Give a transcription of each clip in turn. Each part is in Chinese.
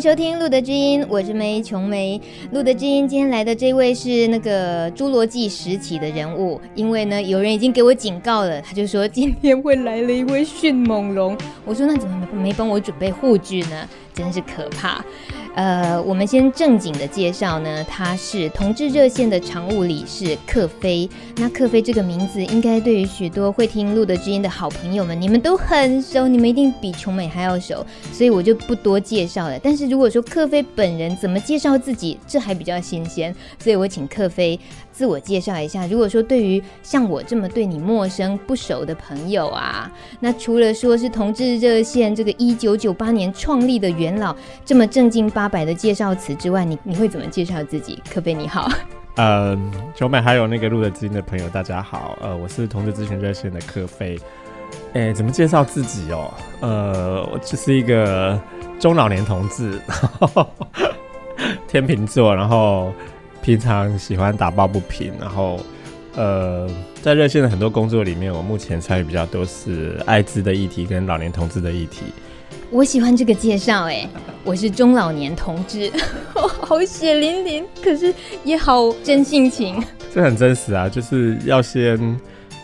收听《路德之音》，我是梅琼梅。《路德之音》今天来的这位是那个《侏罗纪》时期的人物，因为呢，有人已经给我警告了，他就说今天会来了一位迅猛龙。我说那怎么没帮我准备护具呢？真是可怕。呃，我们先正经的介绍呢，他是同志热线的常务理事克菲。那克菲这个名字，应该对于许多会听路德之音的好朋友们，你们都很熟，你们一定比琼美还要熟，所以我就不多介绍了。但是如果说克飞本人怎么介绍自己，这还比较新鲜，所以我请克飞自我介绍一下。如果说对于像我这么对你陌生不熟的朋友啊，那除了说是同志热线这个一九九八年创立的元老这么正经八百的介绍词之外，你你会怎么介绍自己？克飞你好，呃，九美还有那个露德资金的朋友，大家好，呃，我是同志咨询热线的克飞。哎、欸，怎么介绍自己哦？呃，我就是一个中老年同志，天秤座，然后平常喜欢打抱不平，然后呃，在热线的很多工作里面，我目前参与比较多是艾滋的议题跟老年同志的议题。我喜欢这个介绍，哎，我是中老年同志，好血淋淋，可是也好真性情。这很真实啊，就是要先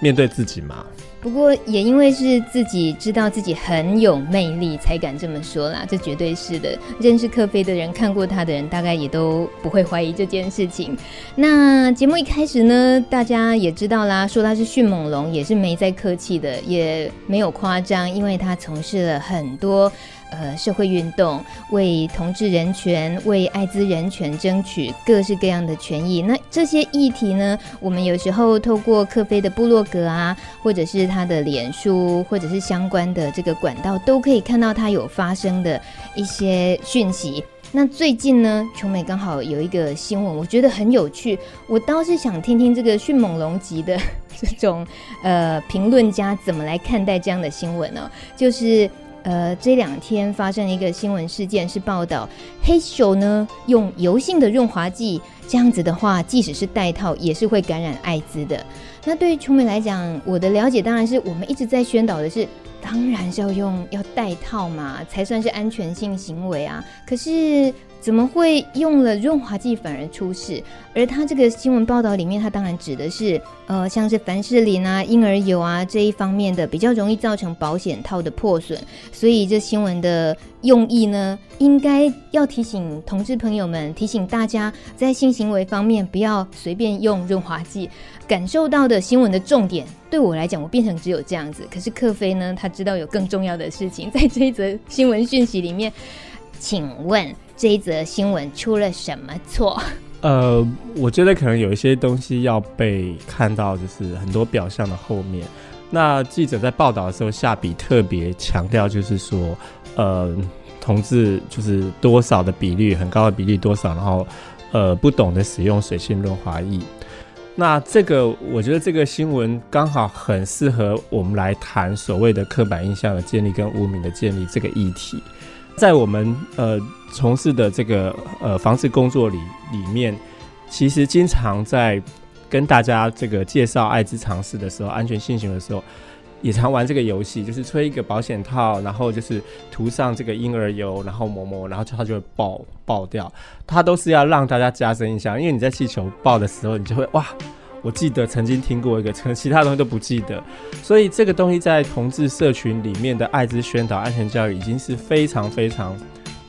面对自己嘛。不过也因为是自己知道自己很有魅力，才敢这么说啦。这绝对是的。认识克菲的人，看过他的人，大概也都不会怀疑这件事情。那节目一开始呢，大家也知道啦，说他是迅猛龙，也是没再客气的，也没有夸张，因为他从事了很多。呃，社会运动为同志人权、为艾滋人权争取各式各样的权益。那这些议题呢，我们有时候透过克菲的部落格啊，或者是他的脸书，或者是相关的这个管道，都可以看到他有发生的一些讯息。那最近呢，琼美刚好有一个新闻，我觉得很有趣。我倒是想听听这个迅猛龙级的 这种呃评论家怎么来看待这样的新闻呢、就是。呃，这两天发生一个新闻事件，是报道黑手呢用油性的润滑剂，这样子的话，即使是戴套也是会感染艾滋的。那对于球迷来讲，我的了解当然是我们一直在宣导的是，当然是要用要戴套嘛，才算是安全性行为啊。可是。怎么会用了润滑剂反而出事？而他这个新闻报道里面，他当然指的是，呃，像是凡士林啊、婴儿油啊这一方面的比较容易造成保险套的破损。所以这新闻的用意呢，应该要提醒同志朋友们，提醒大家在性行为方面不要随便用润滑剂。感受到的新闻的重点，对我来讲，我变成只有这样子。可是克飞呢，他知道有更重要的事情，在这一则新闻讯息里面，请问。这一则新闻出了什么错？呃，我觉得可能有一些东西要被看到，就是很多表象的后面。那记者在报道的时候下笔特别强调，就是说，呃，同志就是多少的比例，很高的比例多少，然后呃，不懂得使用水性润滑液。那这个，我觉得这个新闻刚好很适合我们来谈所谓的刻板印象的建立跟污名的建立这个议题。在我们呃从事的这个呃防治工作里里面，其实经常在跟大家这个介绍艾滋常识的时候，安全性行的时候，也常玩这个游戏，就是吹一个保险套，然后就是涂上这个婴儿油，然后抹抹，然后它就会爆爆掉。它都是要让大家加深印象，因为你在气球爆的时候，你就会哇。我记得曾经听过一个，可能其他东西都不记得，所以这个东西在同志社群里面的艾滋宣导、安全教育已经是非常非常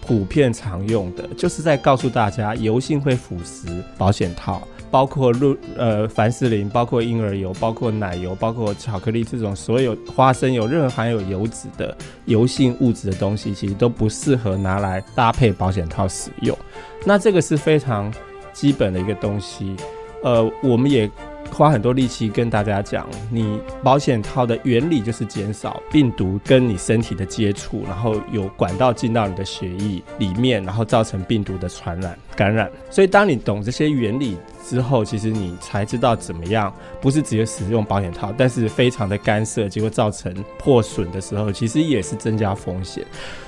普遍常用的，就是在告诉大家，油性会腐蚀保险套，包括露呃凡士林，包括婴儿油，包括奶油，包括巧克力这种所有花生油任何含有油脂的油性物质的东西，其实都不适合拿来搭配保险套使用。那这个是非常基本的一个东西。呃，我们也花很多力气跟大家讲，你保险套的原理就是减少病毒跟你身体的接触，然后有管道进到你的血液里面，然后造成病毒的传染感染。所以当你懂这些原理之后，其实你才知道怎么样，不是直接使用保险套，但是非常的干涉，结果造成破损的时候，其实也是增加风险。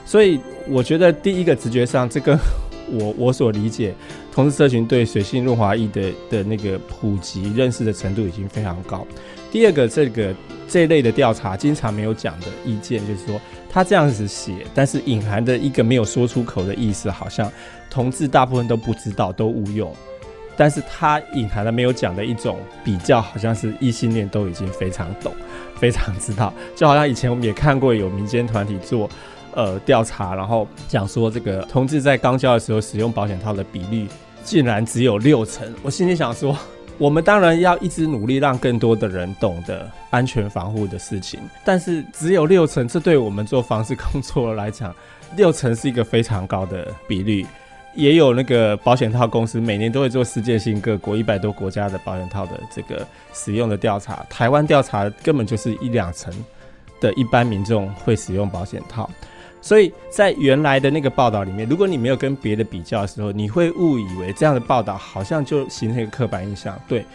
所以我觉得第一个直觉上，这个 我我所理解。同志社群对水性润滑液的的那个普及认识的程度已经非常高。第二个，这个这类的调查经常没有讲的意见，就是说他这样子写，但是隐含的一个没有说出口的意思，好像同志大部分都不知道，都误用。但是他隐含的没有讲的一种比较，好像是异性恋都已经非常懂，非常知道。就好像以前我们也看过有民间团体做呃调查，然后讲说这个同志在刚交的时候使用保险套的比率。竟然只有六成，我心里想说，我们当然要一直努力，让更多的人懂得安全防护的事情。但是只有六成，这对我们做防治工作来讲，六成是一个非常高的比率。也有那个保险套公司每年都会做世界性各国一百多国家的保险套的这个使用的调查，台湾调查根本就是一两成的一般民众会使用保险套。所以在原来的那个报道里面，如果你没有跟别的比较的时候，你会误以为这样的报道好像就形成一个刻板印象。对，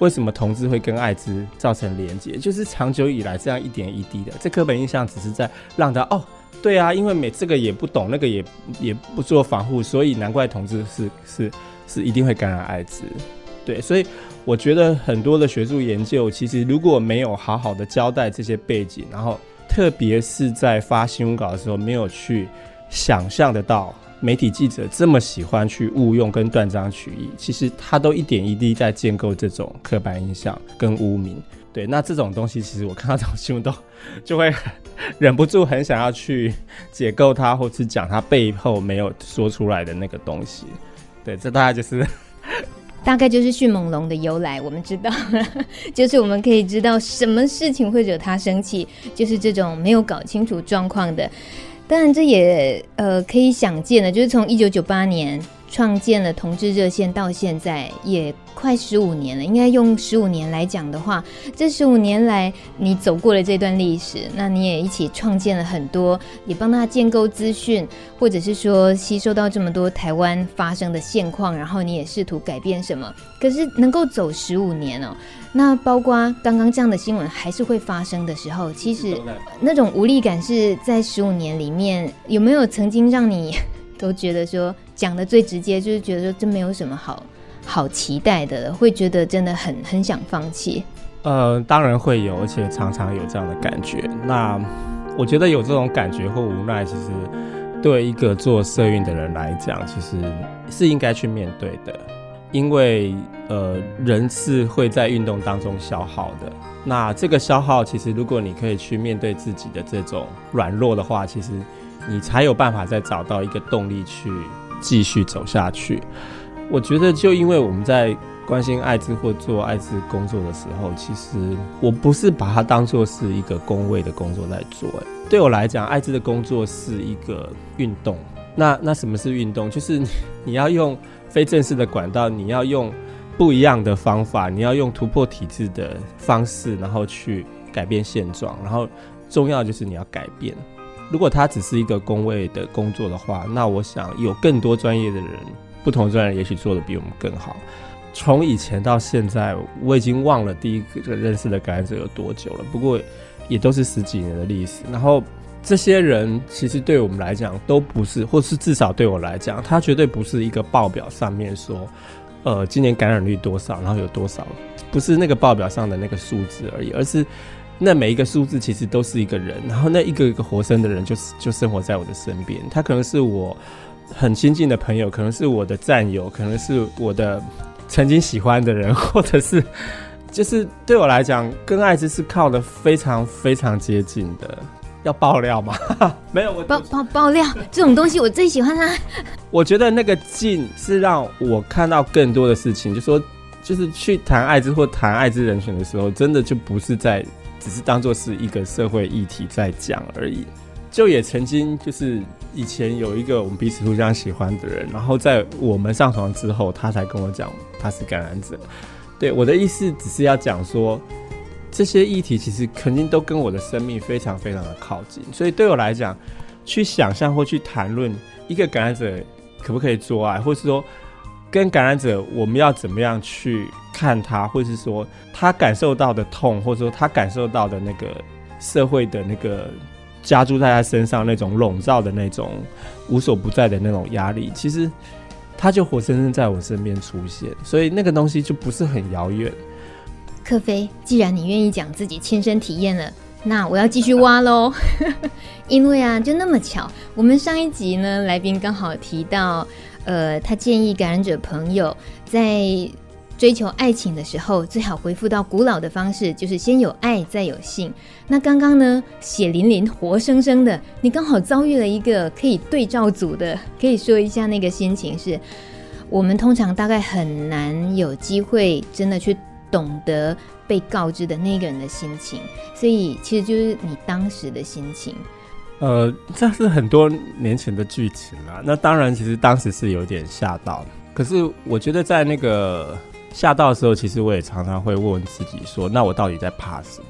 为什么同志会跟艾滋造成连结？就是长久以来这样一点一滴的，这刻板印象只是在让他哦，对啊，因为每这个也不懂，那个也也不做防护，所以难怪同志是是是一定会感染艾滋。对，所以我觉得很多的学术研究，其实如果没有好好的交代这些背景，然后。特别是在发新闻稿的时候，没有去想象得到媒体记者这么喜欢去误用跟断章取义，其实他都一点一滴在建构这种刻板印象跟污名。对，那这种东西，其实我看到这种新闻都就会忍不住很想要去解构它，或是讲它背后没有说出来的那个东西。对，这大概就是。大概就是迅猛龙的由来，我们知道，就是我们可以知道什么事情会惹他生气，就是这种没有搞清楚状况的。当然，这也呃可以想见的，就是从一九九八年。创建了同志热线到现在也快十五年了，应该用十五年来讲的话，这十五年来你走过了这段历史，那你也一起创建了很多，也帮他建构资讯，或者是说吸收到这么多台湾发生的现况，然后你也试图改变什么。可是能够走十五年哦，那包括刚刚这样的新闻还是会发生的时候，其实那种无力感是在十五年里面有没有曾经让你？都觉得说讲的最直接，就是觉得说真没有什么好好期待的，会觉得真的很很想放弃。呃，当然会有，而且常常有这样的感觉。那我觉得有这种感觉或无奈，其实对一个做社运的人来讲，其实是应该去面对的，因为呃，人是会在运动当中消耗的。那这个消耗，其实如果你可以去面对自己的这种软弱的话，其实。你才有办法再找到一个动力去继续走下去。我觉得，就因为我们在关心艾滋或做艾滋工作的时候，其实我不是把它当做是一个工位的工作在做。对我来讲，艾滋的工作是一个运动。那那什么是运动？就是你要用非正式的管道，你要用不一样的方法，你要用突破体制的方式，然后去改变现状。然后重要就是你要改变。如果他只是一个工位的工作的话，那我想有更多专业的人，不同专业也许做得比我们更好。从以前到现在，我已经忘了第一个认识的感染者有多久了，不过也都是十几年的历史。然后这些人其实对我们来讲都不是，或是至少对我来讲，他绝对不是一个报表上面说，呃，今年感染率多少，然后有多少，不是那个报表上的那个数字而已，而是。那每一个数字其实都是一个人，然后那一个一个活生的人就是就生活在我的身边。他可能是我很亲近的朋友，可能是我的战友，可能是我的曾经喜欢的人，或者是就是对我来讲，跟艾滋是靠的非常非常接近的。要爆料吗？没有，我爆爆爆料这种东西我最喜欢啦。我觉得那个近是让我看到更多的事情，就说就是去谈艾滋或谈艾滋人选的时候，真的就不是在。只是当做是一个社会议题在讲而已，就也曾经就是以前有一个我们彼此互相喜欢的人，然后在我们上床之后，他才跟我讲他是感染者。对，我的意思只是要讲说，这些议题其实肯定都跟我的生命非常非常的靠近，所以对我来讲，去想象或去谈论一个感染者可不可以做爱，或是说跟感染者我们要怎么样去看他，或是说他感受到的痛，或者说他感受到的那个社会的那个加诸在他身上那种笼罩的那种无所不在的那种压力，其实。他就活生生在我身边出现，所以那个东西就不是很遥远。克飞，既然你愿意讲自己亲身体验了，那我要继续挖喽。因为啊，就那么巧，我们上一集呢，来宾刚好提到，呃，他建议感染者朋友在追求爱情的时候，最好回复到古老的方式，就是先有爱，再有性。那刚刚呢，血淋淋、活生生的，你刚好遭遇了一个可以对照组的，可以说一下那个心情是，我们通常大概很难有机会真的去懂得被告知的那个人的心情，所以其实就是你当时的心情。呃，这是很多年前的剧情了。那当然，其实当时是有点吓到，可是我觉得在那个。吓到的时候，其实我也常常会问问自己说：“那我到底在怕什么？”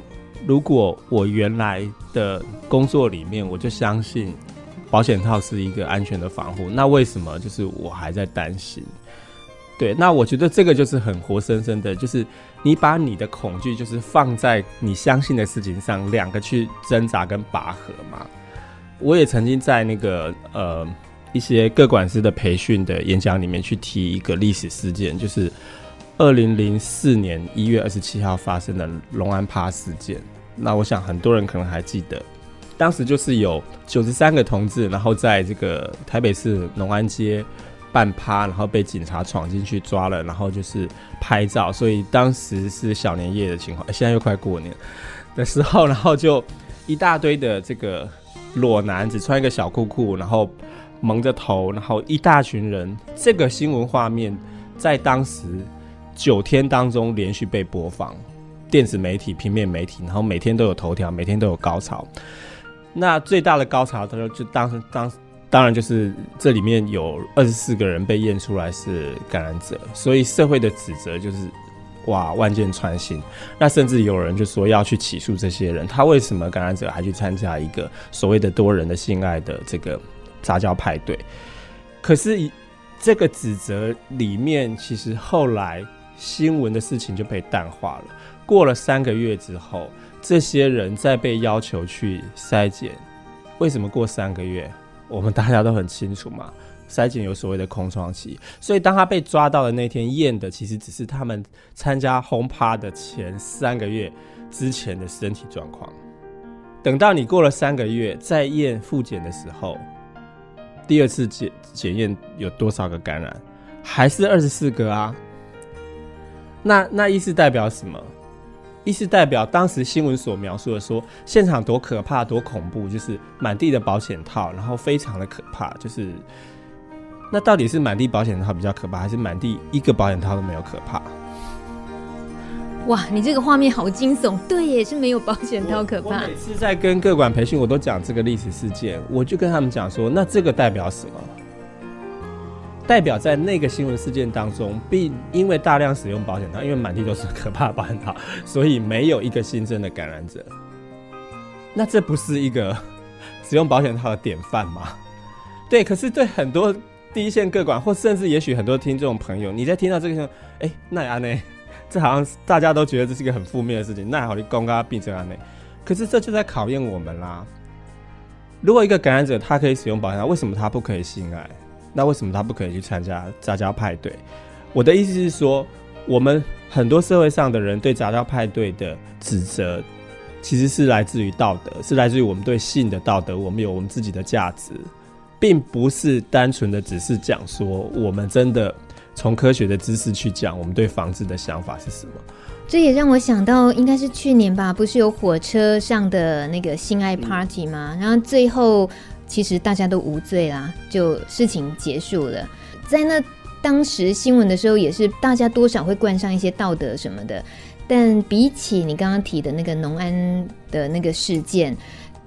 如果我原来的工作里面，我就相信保险套是一个安全的防护，那为什么就是我还在担心？对，那我觉得这个就是很活生生的，就是你把你的恐惧就是放在你相信的事情上，两个去挣扎跟拔河嘛。我也曾经在那个呃一些各管师的培训的演讲里面去提一个历史事件，就是。二零零四年一月二十七号发生的龙安趴事件，那我想很多人可能还记得，当时就是有九十三个同志，然后在这个台北市龙安街办趴，然后被警察闯进去抓了，然后就是拍照，所以当时是小年夜的情况，现在又快过年的时候，然后就一大堆的这个裸男，只穿一个小裤裤，然后蒙着头，然后一大群人，这个新闻画面在当时。九天当中连续被播放，电子媒体、平面媒体，然后每天都有头条，每天都有高潮。那最大的高潮，他说就当时当当然就是这里面有二十四个人被验出来是感染者，所以社会的指责就是哇万箭穿心。那甚至有人就说要去起诉这些人，他为什么感染者还去参加一个所谓的多人的性爱的这个杂交派对？可是这个指责里面，其实后来。新闻的事情就被淡化了。过了三个月之后，这些人再被要求去筛检。为什么过三个月？我们大家都很清楚嘛。筛检有所谓的空窗期，所以当他被抓到的那天验的，其实只是他们参加轰趴的前三个月之前的身体状况。等到你过了三个月再验复检的时候，第二次检检验有多少个感染？还是二十四个啊？那那意思代表什么？意思代表当时新闻所描述的说，现场多可怕、多恐怖，就是满地的保险套，然后非常的可怕。就是那到底是满地保险套比较可怕，还是满地一个保险套都没有可怕？哇，你这个画面好惊悚！对，也是没有保险套可怕。我，每次在跟各管培训，我都讲这个历史事件，我就跟他们讲说，那这个代表什么？代表在那个新闻事件当中，并因为大量使用保险套，因为满地都是可怕的保险套，所以没有一个新增的感染者。那这不是一个使用保险套的典范吗？对，可是对很多第一线各管，或甚至也许很多听众朋友，你在听到这个时候，哎、欸，那安呢？这好像大家都觉得这是一个很负面的事情。那好，你公开病症安呢？可是这就在考验我们啦。如果一个感染者他可以使用保险，为什么他不可以性爱？那为什么他不可以去参加杂交派对？我的意思是说，我们很多社会上的人对杂交派对的指责，其实是来自于道德，是来自于我们对性的道德。我们有我们自己的价值，并不是单纯的只是讲说，我们真的从科学的知识去讲，我们对房子的想法是什么。这也让我想到，应该是去年吧，不是有火车上的那个性爱 party 吗？然后最后。其实大家都无罪啦，就事情结束了。在那当时新闻的时候，也是大家多少会冠上一些道德什么的。但比起你刚刚提的那个农安的那个事件，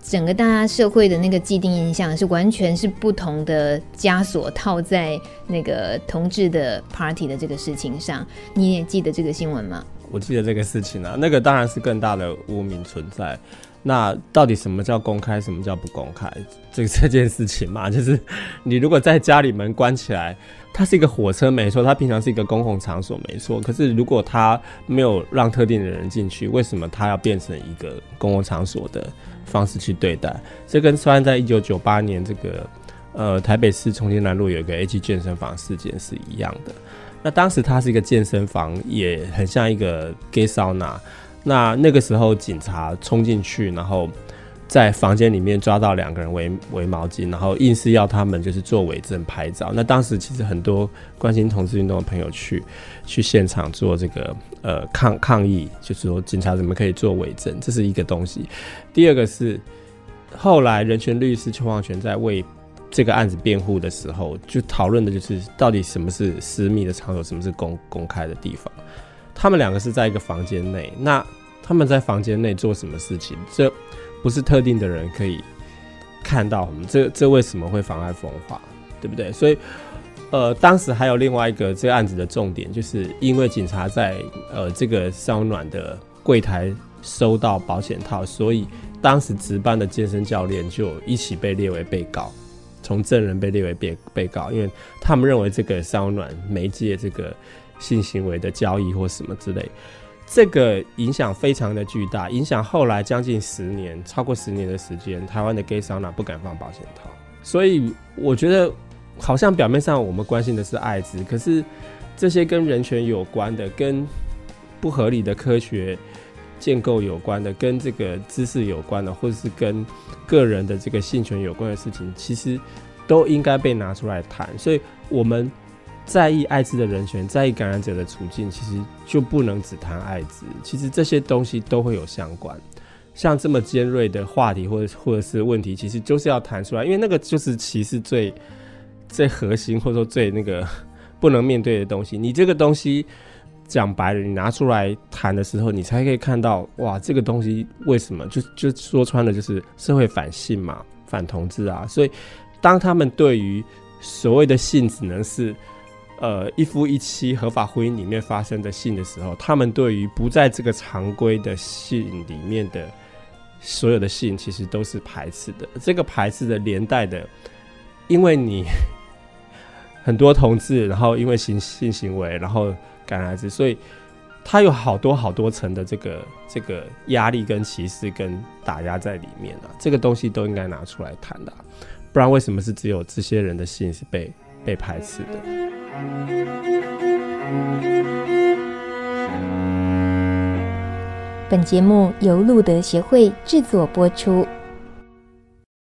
整个大家社会的那个既定印象是完全是不同的枷锁套在那个同志的 party 的这个事情上。你也记得这个新闻吗？我记得这个事情啊，那个当然是更大的污名存在。那到底什么叫公开，什么叫不公开？这 这件事情嘛，就是你如果在家里门关起来，它是一个火车没错，它平常是一个公共场所没错。可是如果它没有让特定的人进去，为什么它要变成一个公共场所的方式去对待？这跟虽然在一九九八年这个呃台北市重庆南路有一个 A G 健身房事件是一样的。那当时它是一个健身房，也很像一个 gay sauna。那那个时候，警察冲进去，然后在房间里面抓到两个人围围毛巾，然后硬是要他们就是做伪证拍照。那当时其实很多关心同志运动的朋友去去现场做这个呃抗抗议，就是说警察怎么可以做伪证，这是一个东西。第二个是后来人权律师邱黄泉在为这个案子辩护的时候，就讨论的就是到底什么是私密的场所，什么是公公开的地方。他们两个是在一个房间内，那他们在房间内做什么事情？这不是特定的人可以看到。我们这这为什么会妨碍风化？对不对？所以，呃，当时还有另外一个这个案子的重点，就是因为警察在呃这个烧暖的柜台收到保险套，所以当时值班的健身教练就一起被列为被告，从证人被列为被被告，因为他们认为这个烧暖媒介这个。性行为的交易或什么之类，这个影响非常的巨大，影响后来将近十年，超过十年的时间，台湾的 gay sauna 不敢放保险套。所以我觉得，好像表面上我们关心的是艾滋，可是这些跟人权有关的、跟不合理的科学建构有关的、跟这个知识有关的，或者是跟个人的这个性权有关的事情，其实都应该被拿出来谈。所以，我们。在意艾滋的人权，在意感染者的处境，其实就不能只谈艾滋。其实这些东西都会有相关。像这么尖锐的话题，或者或者是问题，其实就是要谈出来，因为那个就是歧视最最核心，或者说最那个 不能面对的东西。你这个东西讲白了，你拿出来谈的时候，你才可以看到，哇，这个东西为什么就就说穿了，就是社会反性嘛，反同志啊。所以当他们对于所谓的性只能是呃，一夫一妻合法婚姻里面发生的性的时候，他们对于不在这个常规的性里面的所有的性，其实都是排斥的。这个排斥的连带的，因为你很多同志，然后因为性性行为，然后感染艾滋，所以他有好多好多层的这个这个压力跟歧视跟打压在里面啊。这个东西都应该拿出来谈的，不然为什么是只有这些人的性是被被排斥的？本节目由路德协会制作播出。